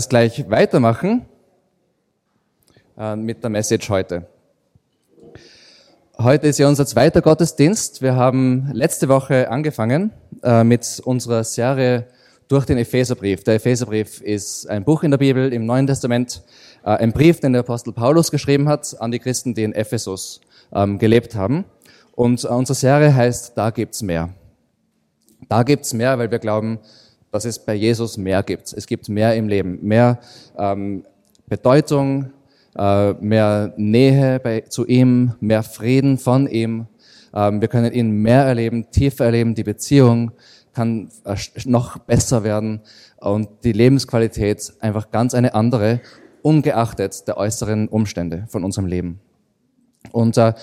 Es gleich weitermachen äh, mit der Message heute. Heute ist ja unser zweiter Gottesdienst. Wir haben letzte Woche angefangen äh, mit unserer Serie durch den Epheserbrief. Der Epheserbrief ist ein Buch in der Bibel im Neuen Testament, äh, ein Brief, den der Apostel Paulus geschrieben hat an die Christen, die in Ephesus ähm, gelebt haben. Und unsere Serie heißt Da gibt's mehr. Da gibt's mehr, weil wir glauben, dass es bei Jesus mehr gibt. Es gibt mehr im Leben, mehr ähm, Bedeutung, äh, mehr Nähe bei, zu ihm, mehr Frieden von ihm. Ähm, wir können ihn mehr erleben, tiefer erleben. Die Beziehung kann äh, noch besser werden und die Lebensqualität einfach ganz eine andere, ungeachtet der äußeren Umstände von unserem Leben. Und äh,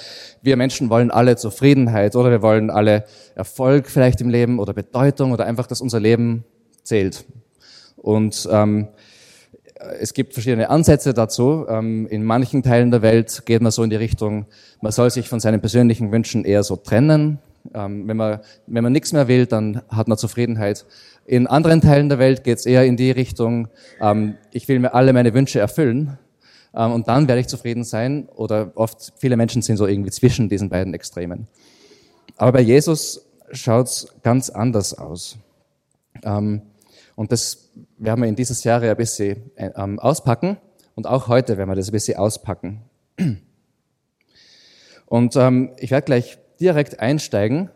wir Menschen wollen alle Zufriedenheit oder wir wollen alle Erfolg vielleicht im Leben oder Bedeutung oder einfach, dass unser Leben zählt. Und ähm, es gibt verschiedene Ansätze dazu. Ähm, in manchen Teilen der Welt geht man so in die Richtung, man soll sich von seinen persönlichen Wünschen eher so trennen. Ähm, wenn, man, wenn man nichts mehr will, dann hat man Zufriedenheit. In anderen Teilen der Welt geht es eher in die Richtung, ähm, ich will mir alle meine Wünsche erfüllen ähm, und dann werde ich zufrieden sein. Oder oft, viele Menschen sind so irgendwie zwischen diesen beiden Extremen. Aber bei Jesus schaut es ganz anders aus. Ähm, und das werden wir in dieser Serie ein bisschen ähm, auspacken. Und auch heute werden wir das ein bisschen auspacken. Und ähm, ich werde gleich direkt einsteigen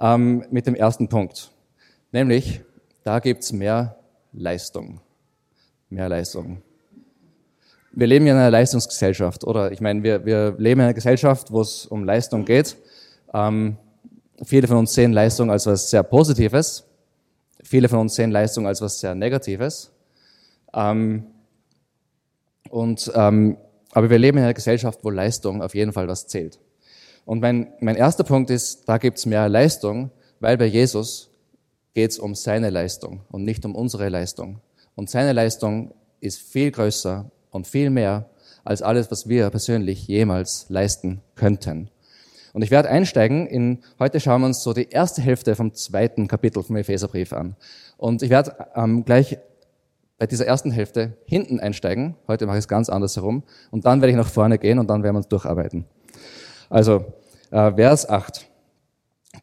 ähm, mit dem ersten Punkt. Nämlich, da gibt's mehr Leistung. Mehr Leistung. Wir leben ja in einer Leistungsgesellschaft, oder? Ich meine, wir, wir leben in einer Gesellschaft, wo es um Leistung geht. Ähm, viele von uns sehen Leistung als was sehr Positives. Viele von uns sehen Leistung als was sehr Negatives. Ähm, und, ähm, aber wir leben in einer Gesellschaft, wo Leistung auf jeden Fall was zählt. Und mein, mein erster Punkt ist, da gibt's mehr Leistung, weil bei Jesus geht's um seine Leistung und nicht um unsere Leistung. Und seine Leistung ist viel größer und viel mehr als alles, was wir persönlich jemals leisten könnten. Und ich werde einsteigen in, heute schauen wir uns so die erste Hälfte vom zweiten Kapitel vom Epheserbrief an. Und ich werde ähm, gleich bei dieser ersten Hälfte hinten einsteigen. Heute mache ich es ganz anders herum. Und dann werde ich nach vorne gehen und dann werden wir uns durcharbeiten. Also, äh, Vers 8.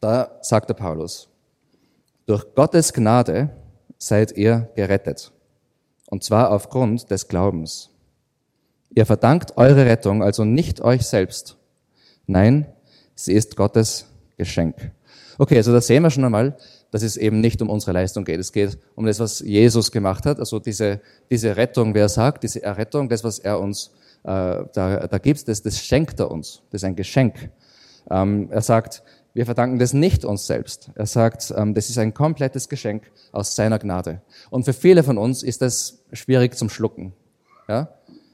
Da sagt der Paulus, durch Gottes Gnade seid ihr gerettet. Und zwar aufgrund des Glaubens. Ihr verdankt eure Rettung also nicht euch selbst. Nein, Sie ist Gottes Geschenk. Okay, also da sehen wir schon einmal, dass es eben nicht um unsere Leistung geht. Es geht um das, was Jesus gemacht hat. Also diese, diese Rettung, wer sagt, diese Errettung, das, was er uns äh, da, da gibt, das, das schenkt er uns. Das ist ein Geschenk. Ähm, er sagt, wir verdanken das nicht uns selbst. Er sagt, ähm, das ist ein komplettes Geschenk aus seiner Gnade. Und für viele von uns ist das schwierig zum Schlucken. Ja?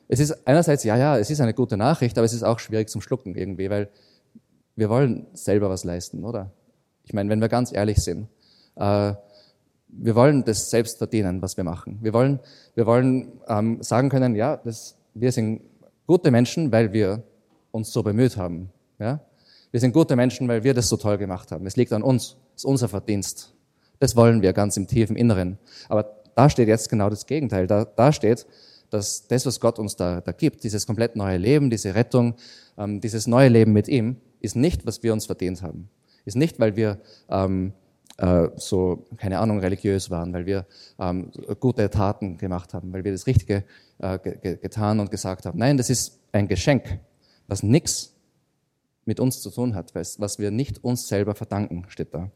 Es ist einerseits, ja, ja, es ist eine gute Nachricht, aber es ist auch schwierig zum Schlucken irgendwie, weil wir wollen selber was leisten, oder? Ich meine, wenn wir ganz ehrlich sind, äh, wir wollen das selbst verdienen, was wir machen. Wir wollen, wir wollen ähm, sagen können, ja, das, wir sind gute Menschen, weil wir uns so bemüht haben. Ja? Wir sind gute Menschen, weil wir das so toll gemacht haben. Es liegt an uns. Es ist unser Verdienst. Das wollen wir ganz im tiefen Inneren. Aber da steht jetzt genau das Gegenteil. Da, da steht, dass das, was Gott uns da, da gibt, dieses komplett neue Leben, diese Rettung, ähm, dieses neue Leben mit ihm, ist nicht, was wir uns verdient haben. Ist nicht, weil wir ähm, äh, so, keine Ahnung, religiös waren, weil wir ähm, gute Taten gemacht haben, weil wir das Richtige äh, ge getan und gesagt haben. Nein, das ist ein Geschenk, was nichts mit uns zu tun hat, was wir nicht uns selber verdanken, steht da.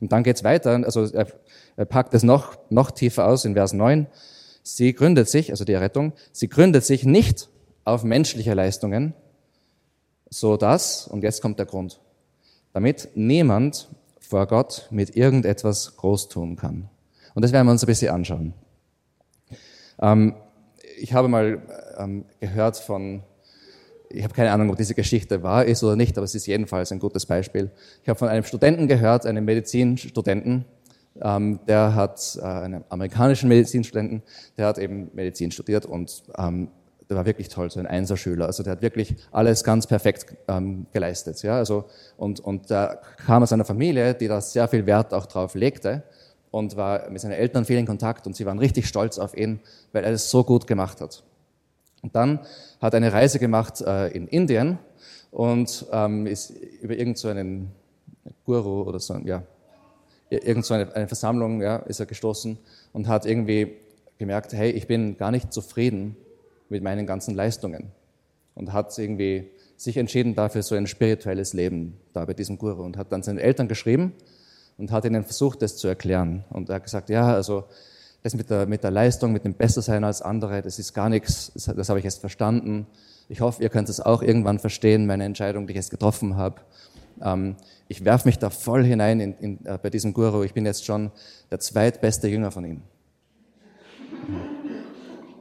Und dann geht's weiter, also er, er packt es noch, noch tiefer aus in Vers 9. Sie gründet sich, also die Errettung, sie gründet sich nicht auf menschliche Leistungen, so dass, und jetzt kommt der Grund, damit niemand vor Gott mit irgendetwas groß tun kann. Und das werden wir uns ein bisschen anschauen. Ähm, ich habe mal ähm, gehört von, ich habe keine Ahnung, ob diese Geschichte wahr ist oder nicht, aber es ist jedenfalls ein gutes Beispiel. Ich habe von einem Studenten gehört, einem Medizinstudenten, ähm, der hat, äh, einen amerikanischen Medizinstudenten, der hat eben Medizin studiert und ähm, der war wirklich toll, so ein Einserschüler. Also der hat wirklich alles ganz perfekt ähm, geleistet. Ja? Also, und, und da kam aus einer Familie, die da sehr viel Wert auch drauf legte, und war mit seinen Eltern viel in Kontakt und sie waren richtig stolz auf ihn, weil er es so gut gemacht hat. Und dann hat er eine Reise gemacht äh, in Indien und ähm, ist über irgendeinen so Guru oder so, ja, irgend so eine Versammlung, ja, ist er gestoßen und hat irgendwie gemerkt, hey, ich bin gar nicht zufrieden mit meinen ganzen Leistungen und hat irgendwie sich entschieden dafür so ein spirituelles Leben da bei diesem Guru und hat dann seinen Eltern geschrieben und hat ihnen versucht, das zu erklären. Und er hat gesagt, ja, also das mit der, mit der Leistung, mit dem Bessersein als andere, das ist gar nichts, das, das habe ich jetzt verstanden. Ich hoffe, ihr könnt es auch irgendwann verstehen, meine Entscheidung, die ich jetzt getroffen habe. Ähm, ich werfe mich da voll hinein in, in, äh, bei diesem Guru. Ich bin jetzt schon der zweitbeste Jünger von ihm.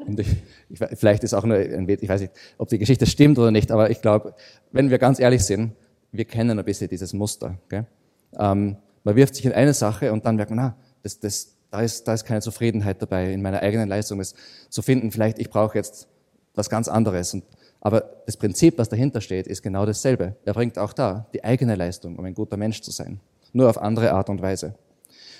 Und ich, ich, vielleicht ist auch nur ein ich weiß nicht, ob die Geschichte stimmt oder nicht, aber ich glaube, wenn wir ganz ehrlich sind, wir kennen ein bisschen dieses Muster. Ähm, man wirft sich in eine Sache und dann merkt man, na, das, das, da, ist, da ist keine Zufriedenheit dabei in meiner eigenen Leistung, das zu finden, vielleicht ich brauche jetzt was ganz anderes. Und, aber das Prinzip, was dahinter steht, ist genau dasselbe. Er bringt auch da die eigene Leistung, um ein guter Mensch zu sein. Nur auf andere Art und Weise.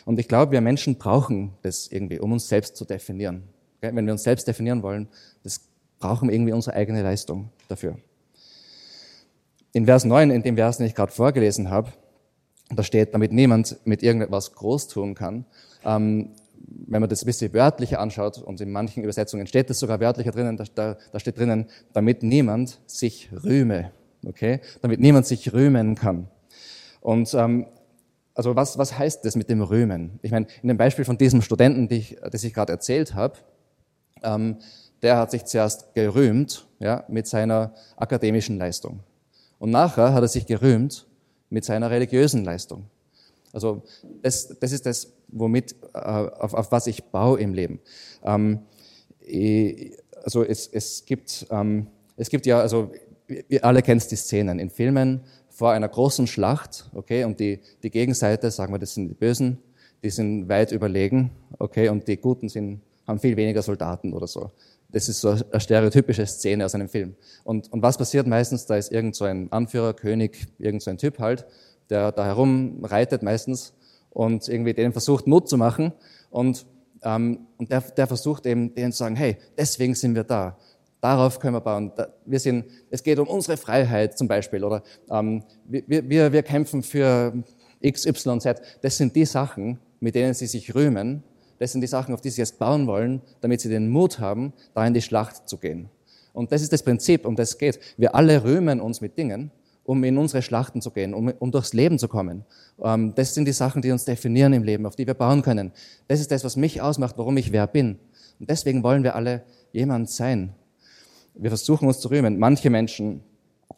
Und ich glaube, wir Menschen brauchen das irgendwie, um uns selbst zu definieren. Wenn wir uns selbst definieren wollen, das brauchen wir irgendwie unsere eigene Leistung dafür. In Vers 9, in dem Vers, den ich gerade vorgelesen habe, da steht, damit niemand mit irgendetwas groß tun kann. Ähm, wenn man das ein bisschen wörtlicher anschaut, und in manchen Übersetzungen steht das sogar wörtlicher drinnen, da, da steht drinnen, damit niemand sich rühme. Okay? Damit niemand sich rühmen kann. Und ähm, also was, was heißt das mit dem Rühmen? Ich meine, in dem Beispiel von diesem Studenten, die ich, das ich gerade erzählt habe, ähm, der hat sich zuerst gerühmt ja, mit seiner akademischen Leistung. Und nachher hat er sich gerühmt mit seiner religiösen Leistung. Also das, das ist das, womit, äh, auf, auf was ich baue im Leben. Ähm, also es, es, gibt, ähm, es gibt ja, also ihr alle kennt die Szenen in Filmen vor einer großen Schlacht, okay, und die, die Gegenseite, sagen wir, das sind die Bösen, die sind weit überlegen, okay, und die Guten sind, haben viel weniger Soldaten oder so. Das ist so eine stereotypische Szene aus einem Film. Und, und was passiert meistens? Da ist irgend so ein Anführer, König, irgend so ein Typ halt, der da herumreitet meistens und irgendwie denen versucht, Mut zu machen. Und, ähm, und der, der versucht eben denen zu sagen, hey, deswegen sind wir da. Darauf können wir bauen. Wir sind, es geht um unsere Freiheit zum Beispiel. Oder ähm, wir, wir, wir kämpfen für X, Y, Z. Das sind die Sachen, mit denen sie sich rühmen das sind die Sachen, auf die sie jetzt bauen wollen, damit sie den Mut haben, da in die Schlacht zu gehen. Und das ist das Prinzip, um das es geht. Wir alle rühmen uns mit Dingen, um in unsere Schlachten zu gehen, um, um durchs Leben zu kommen. Ähm, das sind die Sachen, die uns definieren im Leben, auf die wir bauen können. Das ist das, was mich ausmacht, warum ich wer bin. Und deswegen wollen wir alle jemand sein. Wir versuchen uns zu rühmen. Manche Menschen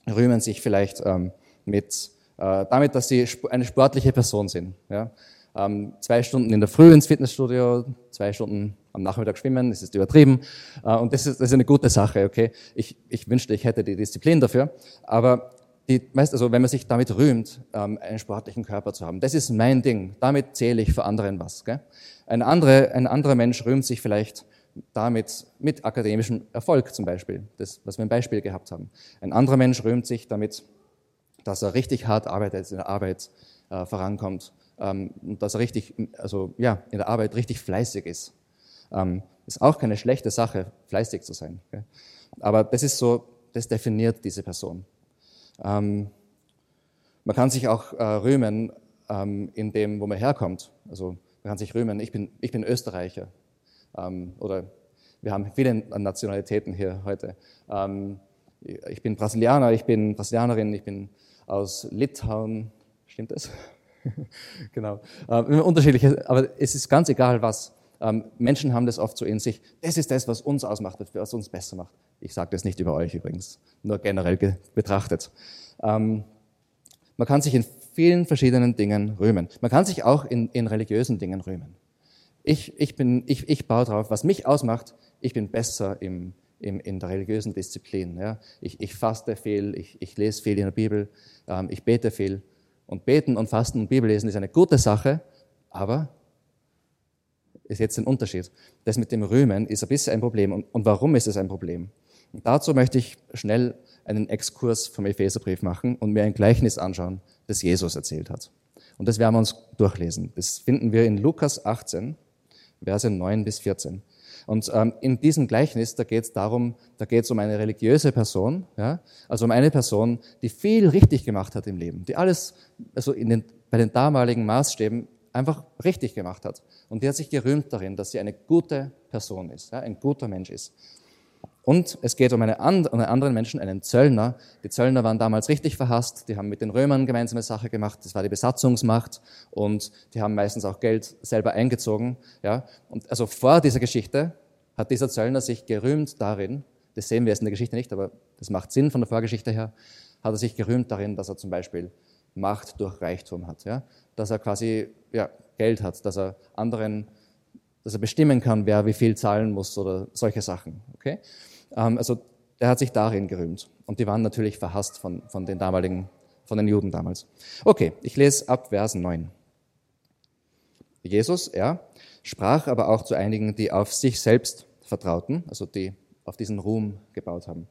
rühmen sich vielleicht ähm, mit, äh, damit, dass sie eine sportliche Person sind. Ja? Ähm, zwei Stunden in der Früh ins Fitnessstudio, zwei Stunden am Nachmittag schwimmen, das ist übertrieben. Äh, und das ist, das ist eine gute Sache, okay? Ich, ich wünschte, ich hätte die Disziplin dafür. Aber die, meist, also wenn man sich damit rühmt, ähm, einen sportlichen Körper zu haben, das ist mein Ding. Damit zähle ich für anderen was. Gell? Ein, andere, ein anderer Mensch rühmt sich vielleicht damit mit akademischem Erfolg zum Beispiel, das, was wir im Beispiel gehabt haben. Ein anderer Mensch rühmt sich damit, dass er richtig hart arbeitet, in der Arbeit äh, vorankommt und dass er richtig, also ja, in der Arbeit richtig fleißig ist. Ähm, ist auch keine schlechte Sache, fleißig zu sein. Aber das ist so, das definiert diese Person. Ähm, man kann sich auch äh, rühmen ähm, in dem, wo man herkommt. Also man kann sich rühmen, ich bin, ich bin Österreicher. Ähm, oder wir haben viele Nationalitäten hier heute. Ähm, ich bin Brasilianer, ich bin Brasilianerin, ich bin aus Litauen. Stimmt das? genau. Ähm, unterschiedliche, aber es ist ganz egal was. Ähm, Menschen haben das oft so in sich. Das ist das, was uns ausmacht, was uns besser macht. Ich sage das nicht über euch übrigens, nur generell betrachtet. Ähm, man kann sich in vielen verschiedenen Dingen rühmen. Man kann sich auch in, in religiösen Dingen rühmen. Ich, ich, bin, ich, ich baue drauf, was mich ausmacht, ich bin besser im, im, in der religiösen Disziplin. Ja. Ich, ich faste viel, ich, ich lese viel in der Bibel, ähm, ich bete viel. Und beten und fasten und Bibellesen ist eine gute Sache, aber ist jetzt ein Unterschied. Das mit dem Rühmen ist ein bisschen ein Problem. Und, und warum ist es ein Problem? Und dazu möchte ich schnell einen Exkurs vom Epheserbrief machen und mir ein Gleichnis anschauen, das Jesus erzählt hat. Und das werden wir uns durchlesen. Das finden wir in Lukas 18, Verse 9 bis 14. Und ähm, in diesem Gleichnis, da geht es darum, da geht es um eine religiöse Person, ja, also um eine Person, die viel richtig gemacht hat im Leben, die alles, also den, bei den damaligen Maßstäben einfach richtig gemacht hat. Und die hat sich gerühmt darin, dass sie eine gute Person ist, ja, ein guter Mensch ist. Und es geht um, eine, um einen anderen Menschen, einen Zöllner. Die Zöllner waren damals richtig verhasst. Die haben mit den Römern gemeinsame Sache gemacht. Das war die Besatzungsmacht. Und die haben meistens auch Geld selber eingezogen. Ja. Und also vor dieser Geschichte hat dieser Zöllner sich gerühmt darin, das sehen wir jetzt in der Geschichte nicht, aber das macht Sinn von der Vorgeschichte her, hat er sich gerühmt darin, dass er zum Beispiel Macht durch Reichtum hat. Ja. Dass er quasi ja, Geld hat, dass er anderen, dass er bestimmen kann, wer wie viel zahlen muss oder solche Sachen. Okay? Ähm, also er hat sich darin gerühmt. Und die waren natürlich verhasst von, von den damaligen, von den Juden damals. Okay, ich lese ab Vers 9. Jesus, er, sprach aber auch zu einigen, die auf sich selbst vertrauten, also die auf diesen Ruhm gebaut haben,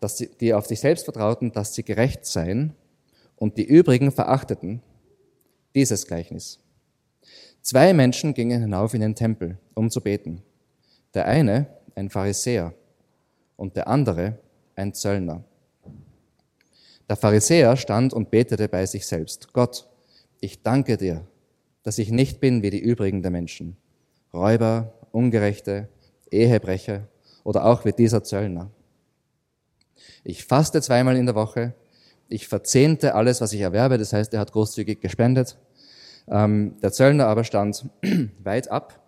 dass sie, die auf sich selbst vertrauten, dass sie gerecht seien und die übrigen verachteten dieses Gleichnis. Zwei Menschen gingen hinauf in den Tempel, um zu beten. Der eine, ein Pharisäer, und der andere ein Zöllner. Der Pharisäer stand und betete bei sich selbst, Gott, ich danke dir, dass ich nicht bin wie die übrigen der Menschen, Räuber, Ungerechte, Ehebrecher oder auch wie dieser Zöllner. Ich faste zweimal in der Woche, ich verzehnte alles, was ich erwerbe, das heißt, er hat großzügig gespendet. Ähm, der Zöllner aber stand weit ab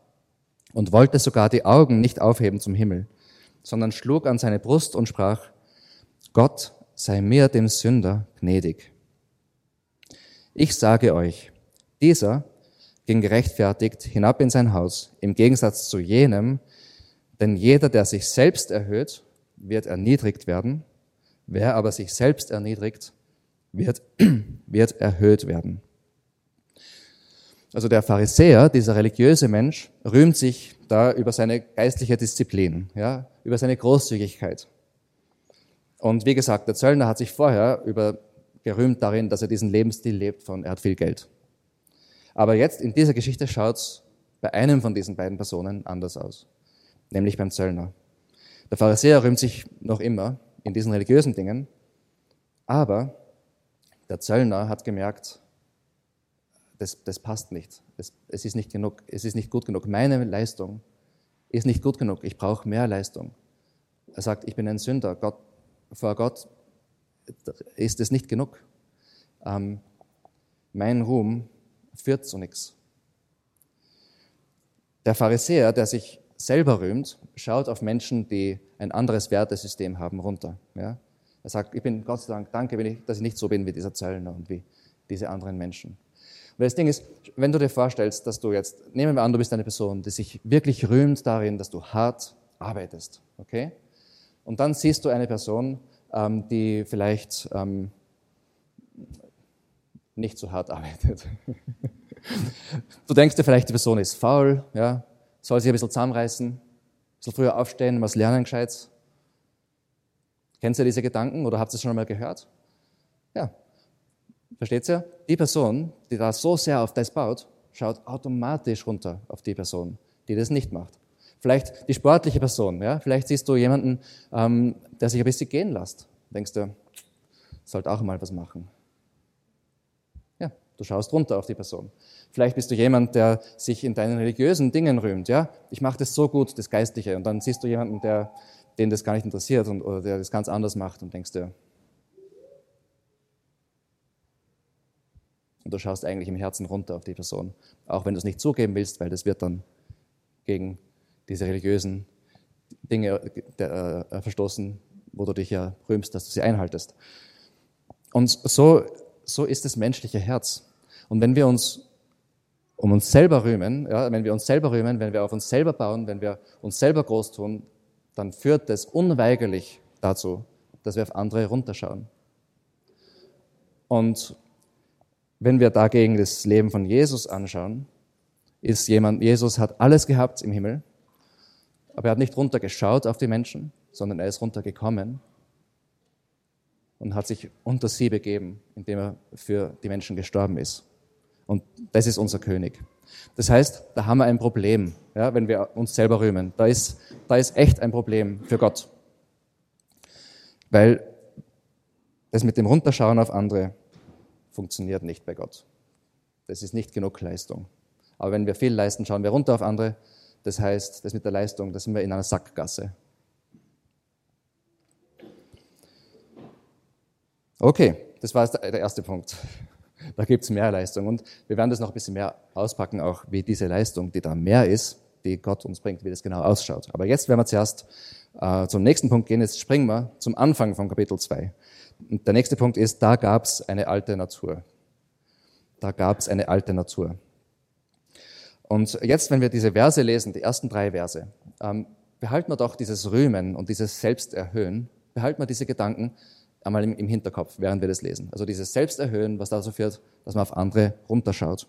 und wollte sogar die Augen nicht aufheben zum Himmel, sondern schlug an seine Brust und sprach, Gott sei mir dem Sünder gnädig. Ich sage euch, dieser ging gerechtfertigt hinab in sein Haus, im Gegensatz zu jenem, denn jeder, der sich selbst erhöht, wird erniedrigt werden, wer aber sich selbst erniedrigt, wird, wird erhöht werden. Also der Pharisäer, dieser religiöse Mensch, rühmt sich da über seine geistliche Disziplin, ja, über seine Großzügigkeit. Und wie gesagt, der Zöllner hat sich vorher über gerühmt darin, dass er diesen Lebensstil lebt von, er hat viel Geld. Aber jetzt in dieser Geschichte schaut es bei einem von diesen beiden Personen anders aus, nämlich beim Zöllner. Der Pharisäer rühmt sich noch immer in diesen religiösen Dingen, aber der Zöllner hat gemerkt, das, das passt nicht. Es, es ist nicht genug. Es ist nicht gut genug. Meine Leistung ist nicht gut genug. Ich brauche mehr Leistung. Er sagt, ich bin ein Sünder. Gott, vor Gott ist es nicht genug. Ähm, mein Ruhm führt zu nichts. Der Pharisäer, der sich selber rühmt, schaut auf Menschen, die ein anderes Wertesystem haben, runter. Ja? Er sagt, ich bin Gott sei Dank, danke, dass ich nicht so bin wie dieser Zöllner und wie diese anderen Menschen. Weil das Ding ist, wenn du dir vorstellst, dass du jetzt, nehmen wir an, du bist eine Person, die sich wirklich rühmt darin, dass du hart arbeitest, okay? Und dann siehst du eine Person, ähm, die vielleicht ähm, nicht so hart arbeitet. du denkst dir vielleicht, die Person ist faul, ja, soll sich ein bisschen zusammenreißen, soll früher aufstehen, was lernen gescheit. Kennst du diese Gedanken oder habt ihr es schon einmal gehört? Ja, Versteht ihr? Die Person, die da so sehr auf das baut, schaut automatisch runter auf die Person, die das nicht macht. Vielleicht die sportliche Person, ja? Vielleicht siehst du jemanden, ähm, der sich ein bisschen gehen lässt. Denkst du, sollte auch mal was machen. Ja, du schaust runter auf die Person. Vielleicht bist du jemand, der sich in deinen religiösen Dingen rühmt, ja? Ich mache das so gut, das Geistliche. Und dann siehst du jemanden, der, den das gar nicht interessiert und, oder der das ganz anders macht und denkst dir, Und du schaust eigentlich im Herzen runter auf die Person. Auch wenn du es nicht zugeben willst, weil das wird dann gegen diese religiösen Dinge äh, verstoßen, wo du dich ja rühmst, dass du sie einhaltest. Und so, so ist das menschliche Herz. Und wenn wir uns um uns selber rühmen, ja, wenn wir uns selber rühmen, wenn wir auf uns selber bauen, wenn wir uns selber groß tun, dann führt das unweigerlich dazu, dass wir auf andere runterschauen. Und wenn wir dagegen das Leben von Jesus anschauen, ist jemand, Jesus hat alles gehabt im Himmel, aber er hat nicht runtergeschaut auf die Menschen, sondern er ist runtergekommen und hat sich unter sie begeben, indem er für die Menschen gestorben ist. Und das ist unser König. Das heißt, da haben wir ein Problem, ja, wenn wir uns selber rühmen. Da ist, da ist echt ein Problem für Gott. Weil das mit dem Runterschauen auf andere funktioniert nicht bei Gott. Das ist nicht genug Leistung. Aber wenn wir viel leisten, schauen wir runter auf andere. Das heißt, das mit der Leistung, da sind wir in einer Sackgasse. Okay, das war der erste Punkt. Da gibt es mehr Leistung. Und wir werden das noch ein bisschen mehr auspacken, auch wie diese Leistung, die da mehr ist, die Gott uns bringt, wie das genau ausschaut. Aber jetzt werden wir zuerst äh, zum nächsten Punkt gehen. Jetzt springen wir zum Anfang von Kapitel 2. Und der nächste Punkt ist, da gab es eine alte Natur. Da gab es eine alte Natur. Und jetzt, wenn wir diese Verse lesen, die ersten drei Verse, ähm, behalten wir doch dieses Rühmen und dieses Selbsterhöhen, behalten wir diese Gedanken einmal im, im Hinterkopf, während wir das lesen. Also dieses Selbsterhöhen, was dazu führt, dass man auf andere runterschaut.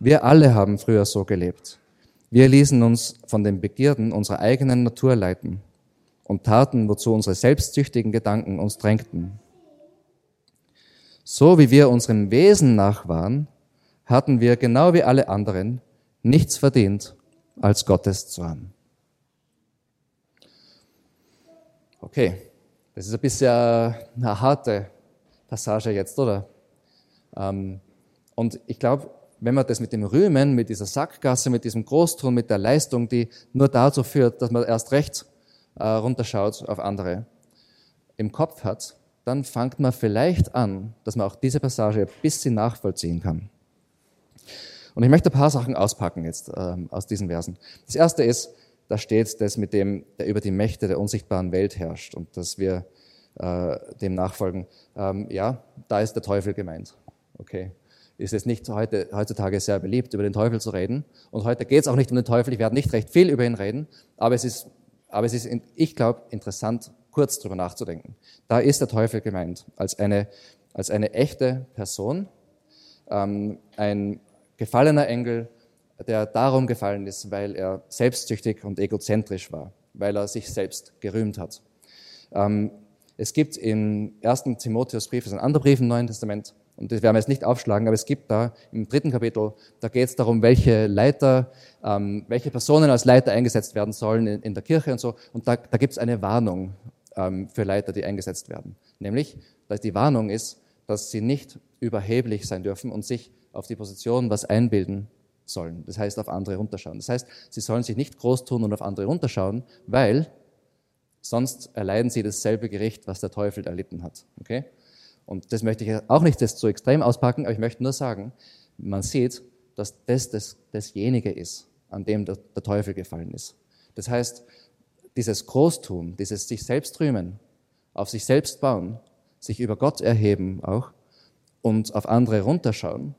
Wir alle haben früher so gelebt. Wir ließen uns von den Begierden unserer eigenen Natur leiten und taten, wozu unsere selbstsüchtigen Gedanken uns drängten. So wie wir unserem Wesen nach waren, hatten wir genau wie alle anderen nichts verdient, als Gottes haben. Okay, das ist ein bisschen eine harte Passage jetzt, oder? Ähm, und ich glaube, wenn man das mit dem Rühmen, mit dieser Sackgasse, mit diesem Großtun, mit der Leistung, die nur dazu führt, dass man erst recht äh, runterschaut auf andere, im Kopf hat, dann fängt man vielleicht an, dass man auch diese Passage ein bisschen nachvollziehen kann. Und ich möchte ein paar Sachen auspacken jetzt ähm, aus diesen Versen. Das erste ist, da steht das mit dem, der über die Mächte der unsichtbaren Welt herrscht und dass wir äh, dem nachfolgen. Ähm, ja, da ist der Teufel gemeint. Okay. Ist es nicht heute, heutzutage sehr beliebt, über den Teufel zu reden. Und heute geht es auch nicht um den Teufel. Ich werde nicht recht viel über ihn reden. Aber es ist, aber es ist ich glaube, interessant, kurz drüber nachzudenken. Da ist der Teufel gemeint als eine, als eine echte Person, ähm, ein gefallener Engel, der darum gefallen ist, weil er selbstsüchtig und egozentrisch war, weil er sich selbst gerühmt hat. Ähm, es gibt im ersten Timotheusbrief, das ist ein anderer Brief im Neuen Testament, und das werden wir jetzt nicht aufschlagen, aber es gibt da im dritten Kapitel, da geht es darum, welche Leiter, ähm, welche Personen als Leiter eingesetzt werden sollen in, in der Kirche und so. Und da, da gibt es eine Warnung ähm, für Leiter, die eingesetzt werden. Nämlich, dass die Warnung ist, dass sie nicht überheblich sein dürfen und sich auf die Position was einbilden sollen. Das heißt, auf andere runterschauen. Das heißt, sie sollen sich nicht groß tun und auf andere runterschauen, weil sonst erleiden sie dasselbe Gericht, was der Teufel erlitten hat. Okay? Und das möchte ich auch nicht das zu extrem auspacken, aber ich möchte nur sagen, man sieht, dass das, das dasjenige ist, an dem der, der Teufel gefallen ist. Das heißt, dieses Großtun, dieses sich selbst rühmen, auf sich selbst bauen, sich über Gott erheben auch und auf andere runterschauen,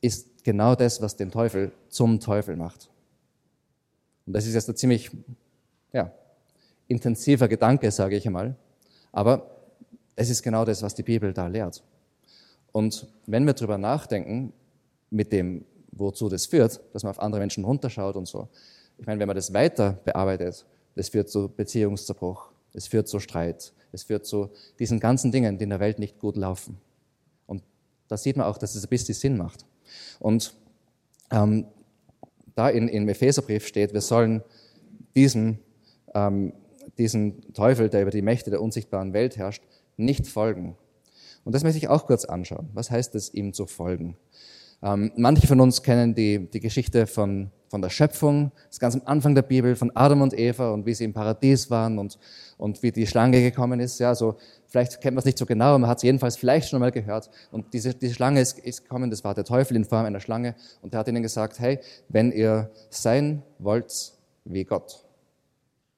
ist genau das, was den Teufel zum Teufel macht. Und das ist jetzt ein ziemlich ja, intensiver Gedanke, sage ich einmal. Aber es ist genau das, was die Bibel da lehrt. Und wenn wir darüber nachdenken, mit dem, wozu das führt, dass man auf andere Menschen runterschaut und so, ich meine, wenn man das weiter bearbeitet, das führt zu Beziehungszerbruch, es führt zu Streit, es führt zu diesen ganzen Dingen, die in der Welt nicht gut laufen. Und da sieht man auch, dass es ein bisschen Sinn macht. Und ähm, da in, im Epheserbrief steht, wir sollen diesem, ähm, diesem Teufel, der über die Mächte der unsichtbaren Welt herrscht, nicht folgen. Und das möchte ich auch kurz anschauen. Was heißt es, ihm zu folgen? Ähm, manche von uns kennen die, die Geschichte von, von der Schöpfung, das ganz am Anfang der Bibel, von Adam und Eva und wie sie im Paradies waren und, und wie die Schlange gekommen ist. Ja, so, vielleicht kennt man es nicht so genau, man hat es jedenfalls vielleicht schon mal gehört. Und diese, diese Schlange ist, ist gekommen, das war der Teufel in Form einer Schlange und der hat ihnen gesagt, hey, wenn ihr sein wollt wie Gott,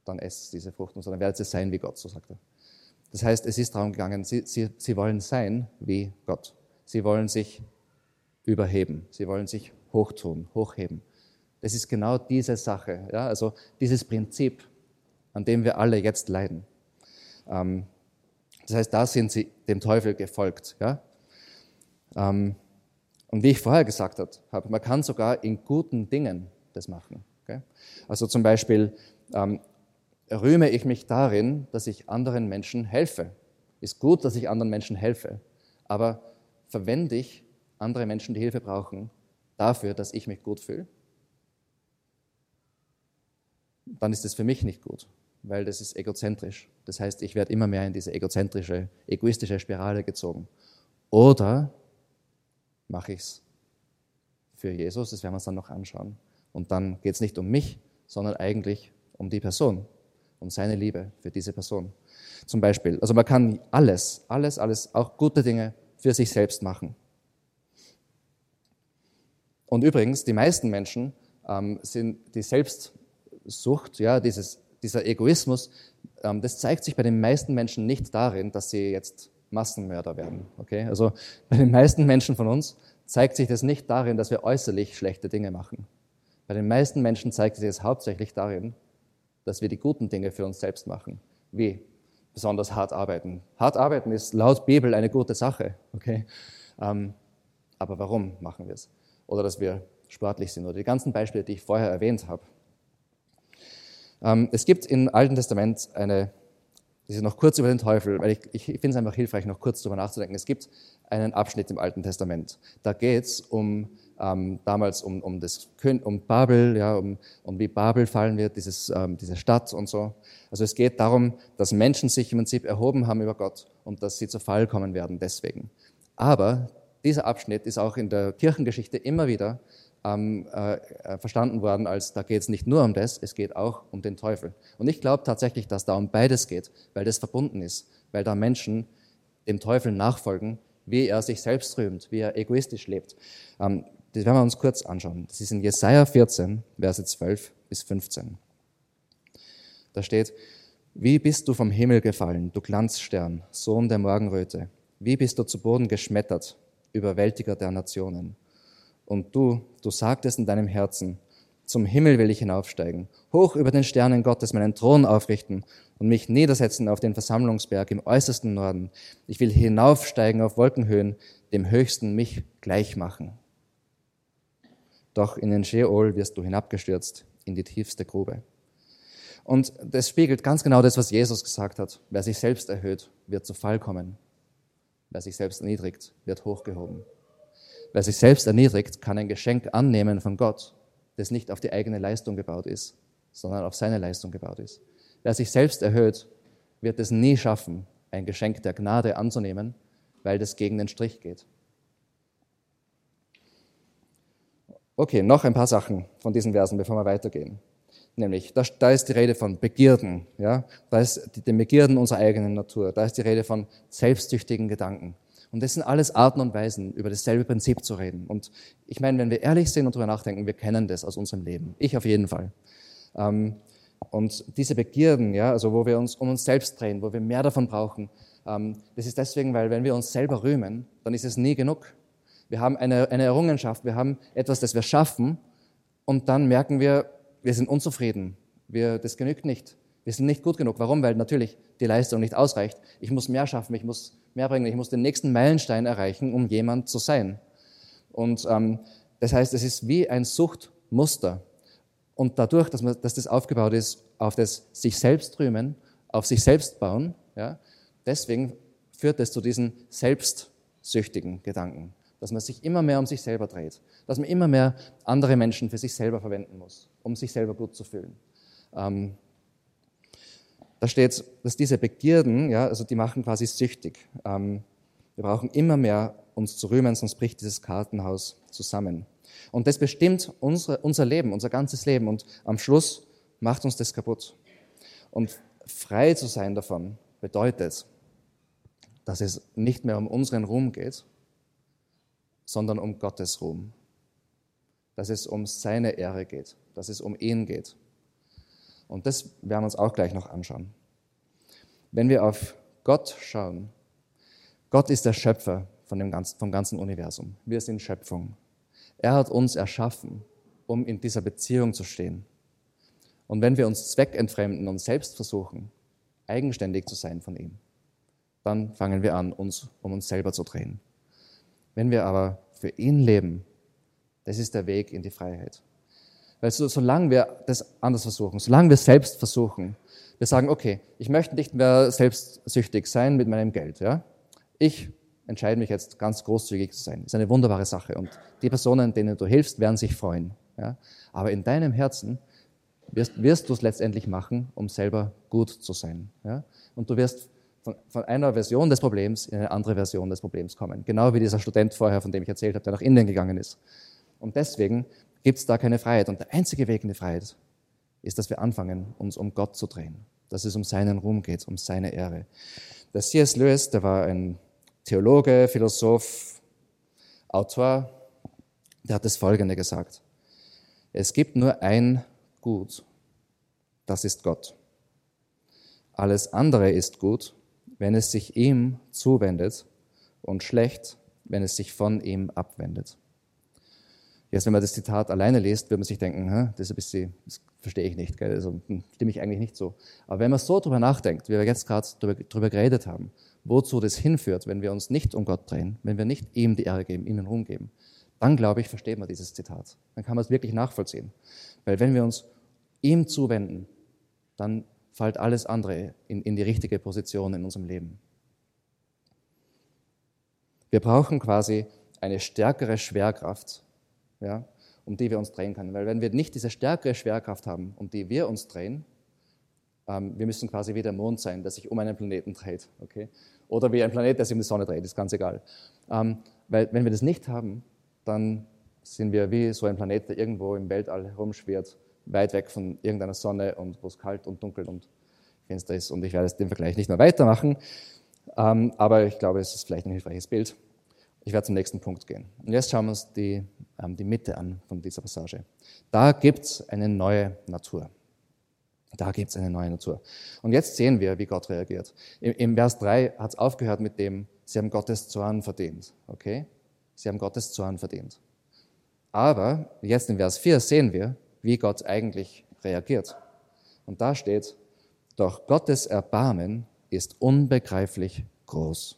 dann esst diese Frucht und so, dann werdet ihr sein wie Gott, so sagt er. Das heißt, es ist darum gegangen, sie, sie, sie wollen sein wie Gott. Sie wollen sich überheben. Sie wollen sich hochtun, hochheben. Das ist genau diese Sache, ja, also dieses Prinzip, an dem wir alle jetzt leiden. Ähm, das heißt, da sind sie dem Teufel gefolgt. Ja? Ähm, und wie ich vorher gesagt habe, man kann sogar in guten Dingen das machen. Okay? Also zum Beispiel ähm, rühme ich mich darin, dass ich anderen Menschen helfe. Ist gut, dass ich anderen Menschen helfe, aber verwende ich andere Menschen, die Hilfe brauchen, dafür, dass ich mich gut fühle? Dann ist es für mich nicht gut, weil das ist egozentrisch. Das heißt, ich werde immer mehr in diese egozentrische, egoistische Spirale gezogen. Oder mache ich es für Jesus, das werden wir uns dann noch anschauen. Und dann geht es nicht um mich, sondern eigentlich um die Person, um seine Liebe für diese Person. Zum Beispiel, also man kann alles, alles, alles, auch gute Dinge für sich selbst machen. Und übrigens, die meisten Menschen ähm, sind die Selbstsucht, ja, dieses, dieser Egoismus, ähm, das zeigt sich bei den meisten Menschen nicht darin, dass sie jetzt Massenmörder werden. Okay? Also bei den meisten Menschen von uns zeigt sich das nicht darin, dass wir äußerlich schlechte Dinge machen. Bei den meisten Menschen zeigt sich das hauptsächlich darin, dass wir die guten Dinge für uns selbst machen. Wie? Besonders hart arbeiten. Hart arbeiten ist laut Bibel eine gute Sache. Okay? Ähm, aber warum machen wir es? Oder dass wir sportlich sind oder die ganzen Beispiele, die ich vorher erwähnt habe. Ähm, es gibt im Alten Testament eine das ist noch kurz über den Teufel, weil ich, ich finde es einfach hilfreich, noch kurz darüber nachzudenken. Es gibt einen Abschnitt im Alten Testament. Da geht es um ähm, damals um, um, das, um Babel, ja, um, um wie Babel fallen wird, dieses, ähm, diese Stadt und so. Also es geht darum, dass Menschen sich im Prinzip erhoben haben über Gott und dass sie zu Fall kommen werden deswegen. Aber dieser Abschnitt ist auch in der Kirchengeschichte immer wieder ähm, äh, verstanden worden, als da geht es nicht nur um das, es geht auch um den Teufel. Und ich glaube tatsächlich, dass da um beides geht, weil das verbunden ist, weil da Menschen dem Teufel nachfolgen, wie er sich selbst rühmt, wie er egoistisch lebt. Ähm, das werden wir uns kurz anschauen. Das ist in Jesaja 14, Verse 12 bis 15. Da steht, wie bist du vom Himmel gefallen, du Glanzstern, Sohn der Morgenröte? Wie bist du zu Boden geschmettert, Überwältiger der Nationen? Und du, du sagtest in deinem Herzen, zum Himmel will ich hinaufsteigen, hoch über den Sternen Gottes meinen Thron aufrichten und mich niedersetzen auf den Versammlungsberg im äußersten Norden. Ich will hinaufsteigen auf Wolkenhöhen, dem Höchsten mich gleich machen. Doch in den Sheol wirst du hinabgestürzt, in die tiefste Grube. Und das spiegelt ganz genau das, was Jesus gesagt hat. Wer sich selbst erhöht, wird zu Fall kommen. Wer sich selbst erniedrigt, wird hochgehoben. Wer sich selbst erniedrigt, kann ein Geschenk annehmen von Gott, das nicht auf die eigene Leistung gebaut ist, sondern auf seine Leistung gebaut ist. Wer sich selbst erhöht, wird es nie schaffen, ein Geschenk der Gnade anzunehmen, weil das gegen den Strich geht. Okay, noch ein paar Sachen von diesen Versen, bevor wir weitergehen. Nämlich, da, da ist die Rede von Begierden, ja, da ist die, den Begierden unserer eigenen Natur, da ist die Rede von selbstsüchtigen Gedanken. Und das sind alles Arten und Weisen, über dasselbe Prinzip zu reden. Und ich meine, wenn wir ehrlich sind und darüber nachdenken, wir kennen das aus unserem Leben. Ich auf jeden Fall. Ähm, und diese Begierden, ja, also wo wir uns um uns selbst drehen, wo wir mehr davon brauchen, ähm, das ist deswegen, weil wenn wir uns selber rühmen, dann ist es nie genug. Wir haben eine, eine Errungenschaft, wir haben etwas, das wir schaffen und dann merken wir, wir sind unzufrieden. Wir, das genügt nicht. Wir sind nicht gut genug. Warum? Weil natürlich die Leistung nicht ausreicht. Ich muss mehr schaffen, ich muss mehr bringen, ich muss den nächsten Meilenstein erreichen, um jemand zu sein. Und ähm, das heißt, es ist wie ein Suchtmuster. Und dadurch, dass, man, dass das aufgebaut ist auf das sich selbst rühmen, auf sich selbst bauen, ja, deswegen führt es zu diesen selbstsüchtigen Gedanken, dass man sich immer mehr um sich selber dreht, dass man immer mehr andere Menschen für sich selber verwenden muss, um sich selber gut zu fühlen. Ähm, da steht, dass diese Begierden, ja, also die machen quasi süchtig. Ähm, wir brauchen immer mehr uns zu rühmen, sonst bricht dieses Kartenhaus zusammen. Und das bestimmt unsere, unser Leben, unser ganzes Leben. Und am Schluss macht uns das kaputt. Und frei zu sein davon bedeutet, dass es nicht mehr um unseren Ruhm geht, sondern um Gottes Ruhm. Dass es um seine Ehre geht, dass es um ihn geht. Und das werden wir uns auch gleich noch anschauen. Wenn wir auf Gott schauen, Gott ist der Schöpfer von dem ganzen, vom ganzen Universum. Wir sind Schöpfung. Er hat uns erschaffen, um in dieser Beziehung zu stehen. Und wenn wir uns zweckentfremden und selbst versuchen, eigenständig zu sein von ihm, dann fangen wir an, uns um uns selber zu drehen. Wenn wir aber für ihn leben, das ist der Weg in die Freiheit. Weil so, solange wir das anders versuchen, solange wir selbst versuchen, wir sagen, okay, ich möchte nicht mehr selbstsüchtig sein mit meinem Geld. Ja? Ich entscheide mich jetzt ganz großzügig zu sein. Das ist eine wunderbare Sache. Und die Personen, denen du hilfst, werden sich freuen. Ja? Aber in deinem Herzen wirst, wirst du es letztendlich machen, um selber gut zu sein. Ja? Und du wirst von, von, einer Version des Problems in eine andere Version des Problems kommen. Genau wie dieser Student vorher, von dem ich erzählt habe, der nach Indien gegangen ist. Und deswegen gibt es da keine Freiheit. Und der einzige Weg in die Freiheit ist, dass wir anfangen, uns um Gott zu drehen. Dass es um seinen Ruhm geht, um seine Ehre. Der C.S. Lewis, der war ein Theologe, Philosoph, Autor, der hat das Folgende gesagt. Es gibt nur ein Gut, das ist Gott. Alles andere ist gut, wenn es sich ihm zuwendet und schlecht, wenn es sich von ihm abwendet. Jetzt, wenn man das Zitat alleine liest, wird man sich denken, das, ist ein bisschen, das verstehe ich nicht, gell? also hm, stimme ich eigentlich nicht so. Aber wenn man so drüber nachdenkt, wie wir jetzt gerade drüber, drüber geredet haben, wozu das hinführt, wenn wir uns nicht um Gott drehen, wenn wir nicht ihm die Ehre geben, ihm den Ruhm geben, dann glaube ich, versteht man dieses Zitat. Dann kann man es wirklich nachvollziehen. Weil wenn wir uns ihm zuwenden, dann fällt alles andere in, in die richtige Position in unserem Leben. Wir brauchen quasi eine stärkere Schwerkraft, ja, um die wir uns drehen können. Weil wenn wir nicht diese stärkere Schwerkraft haben, um die wir uns drehen, ähm, wir müssen quasi wie der Mond sein, der sich um einen Planeten dreht. Okay? Oder wie ein Planet, der sich um die Sonne dreht, ist ganz egal. Ähm, weil wenn wir das nicht haben, dann sind wir wie so ein Planet, der irgendwo im Weltall herumschwirrt, weit weg von irgendeiner Sonne und wo es kalt und dunkel und finster ist. Und ich werde den Vergleich nicht mehr weitermachen, ähm, aber ich glaube, es ist vielleicht ein hilfreiches Bild. Ich werde zum nächsten Punkt gehen. Und jetzt schauen wir uns die, ähm, die Mitte an von dieser Passage. Da gibt es eine neue Natur. Da gibt es eine neue Natur. Und jetzt sehen wir, wie Gott reagiert. Im, im Vers 3 hat es aufgehört mit dem, sie haben Gottes Zorn verdient. Okay? Sie haben Gottes Zorn verdient. Aber jetzt in Vers 4 sehen wir, wie Gott eigentlich reagiert. Und da steht, doch Gottes Erbarmen ist unbegreiflich groß.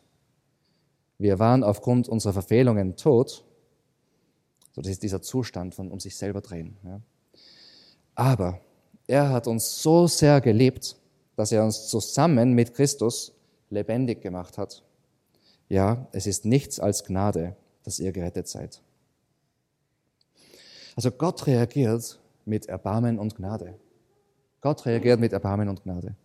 Wir waren aufgrund unserer Verfehlungen tot. So, das ist dieser Zustand von um sich selber drehen. Ja. Aber er hat uns so sehr geliebt, dass er uns zusammen mit Christus lebendig gemacht hat. Ja, es ist nichts als Gnade, dass ihr gerettet seid. Also Gott reagiert mit Erbarmen und Gnade. Gott reagiert mit Erbarmen und Gnade.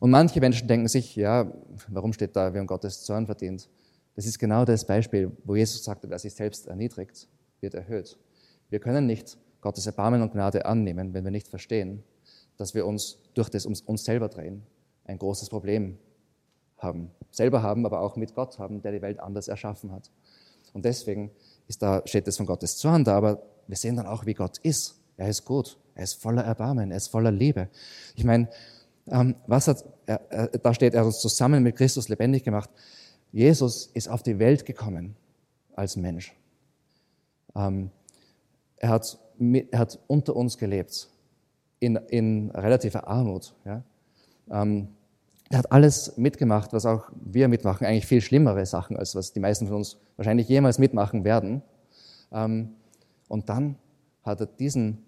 Und manche Menschen denken sich, ja, warum steht da, wir haben Gottes Zorn verdient? Das ist genau das Beispiel, wo Jesus sagte, wer sich selbst erniedrigt, wird erhöht. Wir können nicht Gottes Erbarmen und Gnade annehmen, wenn wir nicht verstehen, dass wir uns durch das uns, uns selber drehen ein großes Problem haben. Selber haben, aber auch mit Gott haben, der die Welt anders erschaffen hat. Und deswegen ist da, steht es von Gottes Zorn da, aber wir sehen dann auch, wie Gott ist. Er ist gut, er ist voller Erbarmen, er ist voller Liebe. Ich meine, ähm, was hat, er, er, da steht, er hat uns zusammen mit Christus lebendig gemacht. Jesus ist auf die Welt gekommen als Mensch. Ähm, er, hat, er hat unter uns gelebt, in, in relativer Armut. Ja? Ähm, er hat alles mitgemacht, was auch wir mitmachen, eigentlich viel schlimmere Sachen, als was die meisten von uns wahrscheinlich jemals mitmachen werden. Ähm, und dann hat er diesen,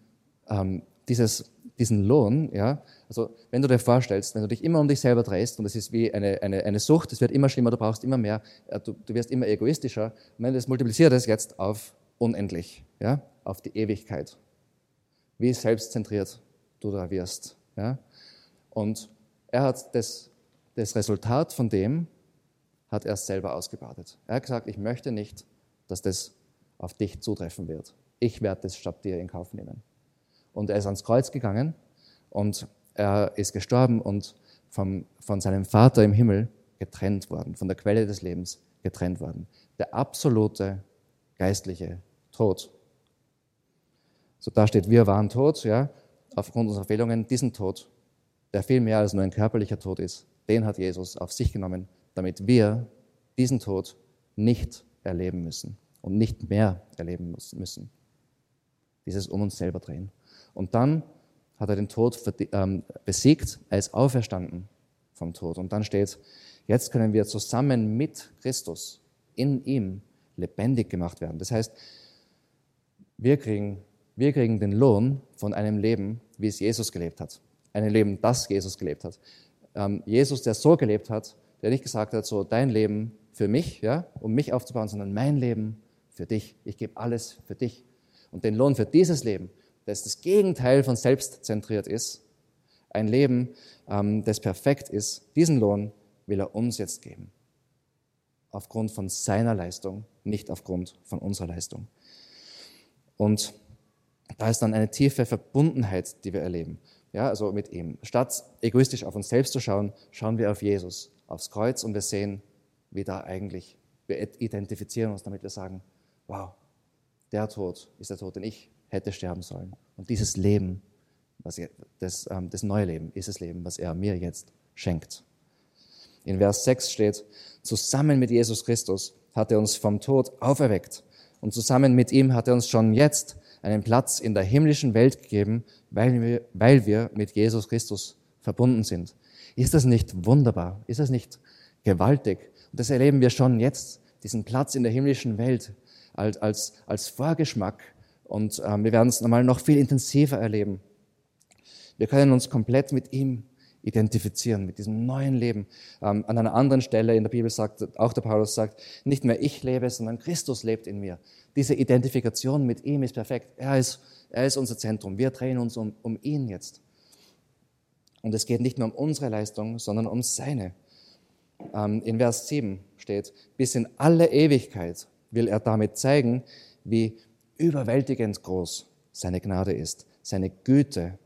ähm, dieses, diesen Lohn, ja, also wenn du dir vorstellst, wenn du dich immer um dich selber drehst und es ist wie eine, eine, eine Sucht, es wird immer schlimmer, du brauchst immer mehr, äh, du, du wirst immer egoistischer. Wenn du das multiplizierst das jetzt auf unendlich, ja, auf die Ewigkeit, wie selbstzentriert du da wirst. Ja. Und er hat das, das Resultat von dem, hat er selber ausgebadet. Er hat gesagt, ich möchte nicht, dass das auf dich zutreffen wird. Ich werde das statt dir in Kauf nehmen. Und er ist ans Kreuz gegangen und er ist gestorben und vom, von seinem Vater im Himmel getrennt worden, von der Quelle des Lebens getrennt worden. Der absolute geistliche Tod. So da steht, wir waren tot, ja, aufgrund unserer Fehlungen. Diesen Tod, der viel mehr als nur ein körperlicher Tod ist, den hat Jesus auf sich genommen, damit wir diesen Tod nicht erleben müssen und nicht mehr erleben müssen. Dieses um uns selber drehen. Und dann hat er den Tod ähm, besiegt, er ist auferstanden vom Tod. Und dann steht, jetzt können wir zusammen mit Christus in ihm lebendig gemacht werden. Das heißt, wir kriegen, wir kriegen den Lohn von einem Leben, wie es Jesus gelebt hat. Ein Leben, das Jesus gelebt hat. Ähm, Jesus, der so gelebt hat, der nicht gesagt hat, so dein Leben für mich, ja, um mich aufzubauen, sondern mein Leben für dich. Ich gebe alles für dich. Und den Lohn für dieses Leben, das das Gegenteil von selbstzentriert ist, ein Leben, ähm, das perfekt ist, diesen Lohn will er uns jetzt geben. Aufgrund von seiner Leistung, nicht aufgrund von unserer Leistung. Und da ist dann eine tiefe Verbundenheit, die wir erleben. Ja, also mit ihm. Statt egoistisch auf uns selbst zu schauen, schauen wir auf Jesus, aufs Kreuz und wir sehen, wie da eigentlich, wir identifizieren uns damit, wir sagen, wow, der Tod ist der Tod, den ich hätte sterben sollen. Und dieses Leben, was er, das, ähm, das neue Leben ist das Leben, was er mir jetzt schenkt. In Vers 6 steht, zusammen mit Jesus Christus hat er uns vom Tod auferweckt und zusammen mit ihm hat er uns schon jetzt einen Platz in der himmlischen Welt gegeben, weil wir, weil wir mit Jesus Christus verbunden sind. Ist das nicht wunderbar? Ist das nicht gewaltig? Und das erleben wir schon jetzt, diesen Platz in der himmlischen Welt als, als, als Vorgeschmack. Und ähm, wir werden es nochmal noch viel intensiver erleben. Wir können uns komplett mit ihm identifizieren, mit diesem neuen Leben. Ähm, an einer anderen Stelle in der Bibel sagt, auch der Paulus sagt, nicht mehr ich lebe, sondern Christus lebt in mir. Diese Identifikation mit ihm ist perfekt. Er ist, er ist unser Zentrum. Wir drehen uns um, um ihn jetzt. Und es geht nicht mehr um unsere Leistung, sondern um seine. Ähm, in Vers 7 steht, bis in alle Ewigkeit will er damit zeigen, wie überwältigend groß seine Gnade ist, seine Güte,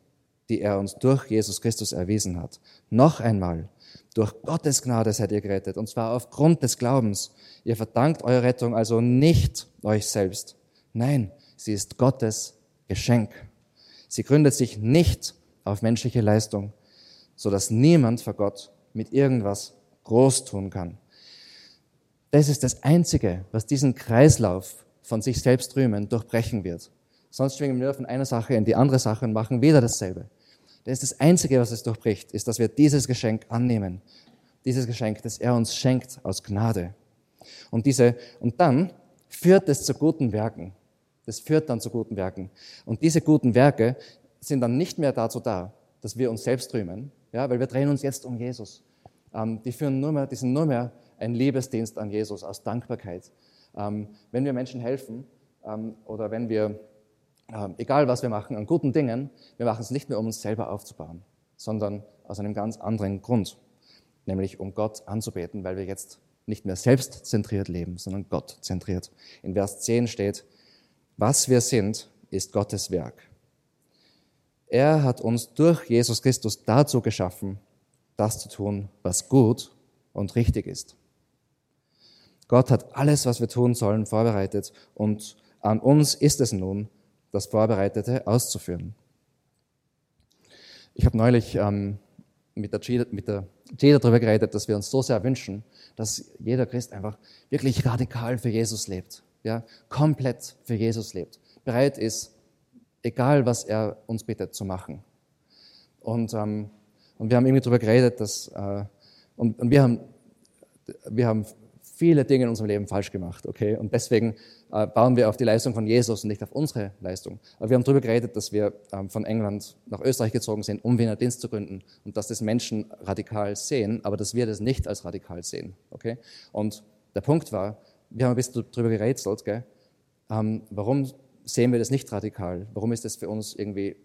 die er uns durch Jesus Christus erwiesen hat. Noch einmal, durch Gottes Gnade seid ihr gerettet, und zwar aufgrund des Glaubens. Ihr verdankt eure Rettung also nicht euch selbst. Nein, sie ist Gottes Geschenk. Sie gründet sich nicht auf menschliche Leistung, so dass niemand vor Gott mit irgendwas groß tun kann. Das ist das Einzige, was diesen Kreislauf von sich selbst rühmen durchbrechen wird. Sonst schwingen wir von einer Sache in die andere Sache und machen wieder dasselbe. Das ist das Einzige, was es durchbricht, ist, dass wir dieses Geschenk annehmen. Dieses Geschenk, das er uns schenkt aus Gnade. Und diese, und dann führt es zu guten Werken. Das führt dann zu guten Werken. Und diese guten Werke sind dann nicht mehr dazu da, dass wir uns selbst rühmen, ja, weil wir drehen uns jetzt um Jesus. Ähm, die führen nur mehr, die sind nur mehr ein Liebesdienst an Jesus aus Dankbarkeit. Ähm, wenn wir Menschen helfen ähm, oder wenn wir, ähm, egal was wir machen, an guten Dingen, wir machen es nicht mehr, um uns selber aufzubauen, sondern aus einem ganz anderen Grund, nämlich um Gott anzubeten, weil wir jetzt nicht mehr selbstzentriert leben, sondern Gott zentriert. In Vers 10 steht, was wir sind, ist Gottes Werk. Er hat uns durch Jesus Christus dazu geschaffen, das zu tun, was gut und richtig ist. Gott hat alles, was wir tun sollen, vorbereitet und an uns ist es nun, das Vorbereitete auszuführen. Ich habe neulich ähm, mit der Gida, mit der Gida darüber geredet, dass wir uns so sehr wünschen, dass jeder Christ einfach wirklich radikal für Jesus lebt, ja, komplett für Jesus lebt, bereit ist, egal was er uns bittet, zu machen. Und, ähm, und wir haben irgendwie darüber geredet, dass äh, und, und wir haben wir haben viele Dinge in unserem Leben falsch gemacht, okay? Und deswegen äh, bauen wir auf die Leistung von Jesus und nicht auf unsere Leistung. Aber wir haben darüber geredet, dass wir ähm, von England nach Österreich gezogen sind, um Wiener Dienst zu gründen und dass das Menschen radikal sehen, aber dass wir das nicht als radikal sehen, okay? Und der Punkt war, wir haben ein bisschen darüber gerätselt, gell? Ähm, warum sehen wir das nicht radikal? Warum ist das für uns irgendwie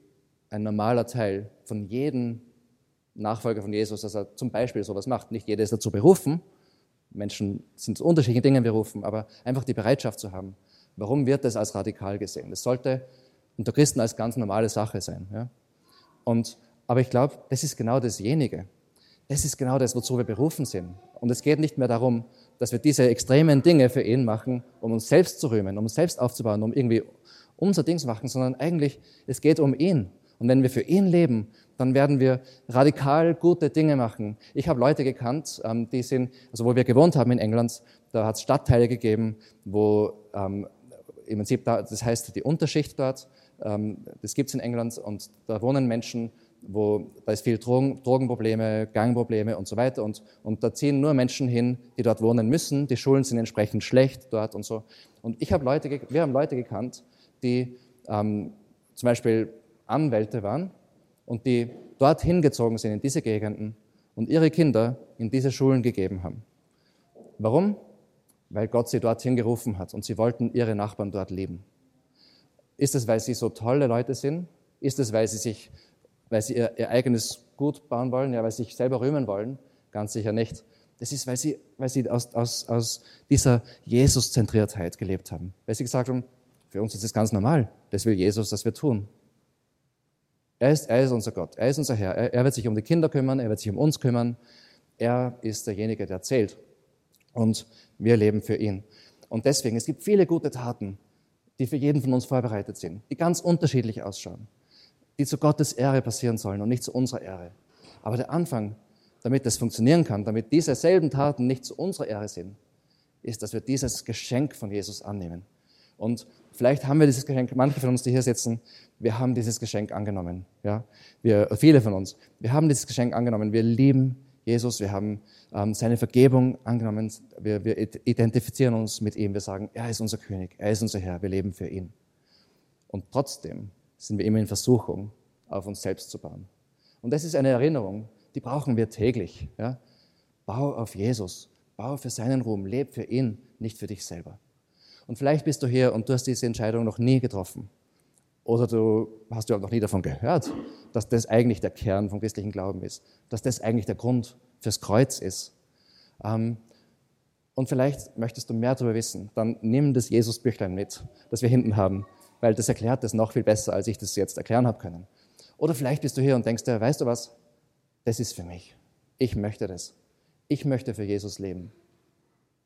ein normaler Teil von jedem Nachfolger von Jesus, dass er zum Beispiel sowas macht? Nicht jeder ist dazu berufen, Menschen sind zu unterschiedlichen Dingen berufen, aber einfach die Bereitschaft zu haben. Warum wird das als radikal gesehen? Das sollte unter Christen als ganz normale Sache sein. Ja? Und, aber ich glaube, das ist genau dasjenige. Das ist genau das, wozu wir berufen sind. Und es geht nicht mehr darum, dass wir diese extremen Dinge für ihn machen, um uns selbst zu rühmen, um uns selbst aufzubauen, um irgendwie unser Ding zu machen, sondern eigentlich, es geht um ihn. Und wenn wir für ihn leben, dann werden wir radikal gute Dinge machen. Ich habe Leute gekannt, ähm, die sind, also wo wir gewohnt haben in England, da hat es Stadtteile gegeben, wo ähm, im Prinzip, da, das heißt die Unterschicht dort, ähm, das gibt es in England und da wohnen Menschen, wo da ist viel Drogen, Drogenprobleme, Gangprobleme und so weiter und, und da ziehen nur Menschen hin, die dort wohnen müssen. Die Schulen sind entsprechend schlecht dort und so. Und ich habe Leute, wir haben Leute gekannt, die ähm, zum Beispiel Anwälte waren und die dorthin gezogen sind in diese Gegenden und ihre Kinder in diese Schulen gegeben haben. Warum? Weil Gott sie dorthin gerufen hat und sie wollten ihre Nachbarn dort lieben. Ist es, weil sie so tolle Leute sind? Ist es, weil sie sich, weil sie ihr, ihr eigenes Gut bauen wollen, ja, weil sie sich selber rühmen wollen? Ganz sicher nicht. Das ist, weil sie, weil sie aus, aus, aus dieser Jesus-Zentriertheit gelebt haben. Weil sie gesagt haben, für uns ist es ganz normal. Das will Jesus, dass wir tun. Er ist, er ist unser Gott, er ist unser Herr. Er, er wird sich um die Kinder kümmern, er wird sich um uns kümmern. Er ist derjenige, der zählt. Und wir leben für ihn. Und deswegen, es gibt viele gute Taten, die für jeden von uns vorbereitet sind, die ganz unterschiedlich ausschauen, die zu Gottes Ehre passieren sollen und nicht zu unserer Ehre. Aber der Anfang, damit das funktionieren kann, damit diese selben Taten nicht zu unserer Ehre sind, ist, dass wir dieses Geschenk von Jesus annehmen. Und vielleicht haben wir dieses Geschenk, manche von uns, die hier sitzen, wir haben dieses Geschenk angenommen. Ja? Wir, viele von uns, wir haben dieses Geschenk angenommen. Wir lieben Jesus, wir haben ähm, seine Vergebung angenommen. Wir, wir identifizieren uns mit ihm. Wir sagen, er ist unser König, er ist unser Herr, wir leben für ihn. Und trotzdem sind wir immer in Versuchung, auf uns selbst zu bauen. Und das ist eine Erinnerung, die brauchen wir täglich. Ja? Bau auf Jesus, bau für seinen Ruhm, leb für ihn, nicht für dich selber. Und vielleicht bist du hier und du hast diese Entscheidung noch nie getroffen. Oder du hast überhaupt noch nie davon gehört, dass das eigentlich der Kern vom christlichen Glauben ist, dass das eigentlich der Grund fürs Kreuz ist. Ähm, und vielleicht möchtest du mehr darüber wissen, dann nimm das Jesus-Büchlein mit, das wir hinten haben, weil das erklärt das noch viel besser, als ich das jetzt erklären habe können. Oder vielleicht bist du hier und denkst dir, weißt du was, das ist für mich. Ich möchte das. Ich möchte für Jesus leben.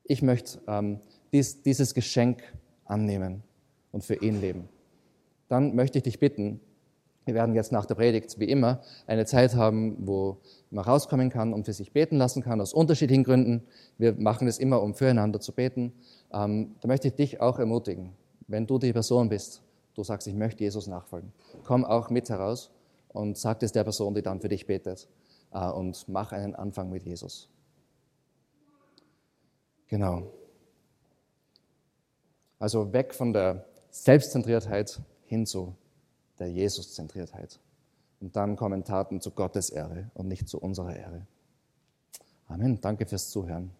Ich möchte ähm, dies, dieses Geschenk annehmen und für ihn leben, dann möchte ich dich bitten, wir werden jetzt nach der Predigt, wie immer, eine Zeit haben, wo man rauskommen kann und für sich beten lassen kann, aus unterschiedlichen Gründen. Wir machen es immer, um füreinander zu beten. Ähm, da möchte ich dich auch ermutigen, wenn du die Person bist, du sagst, ich möchte Jesus nachfolgen, komm auch mit heraus und sag es der Person, die dann für dich betet äh, und mach einen Anfang mit Jesus. Genau. Also weg von der Selbstzentriertheit hin zu der Jesuszentriertheit. Und dann kommen Taten zu Gottes Ehre und nicht zu unserer Ehre. Amen. Danke fürs Zuhören.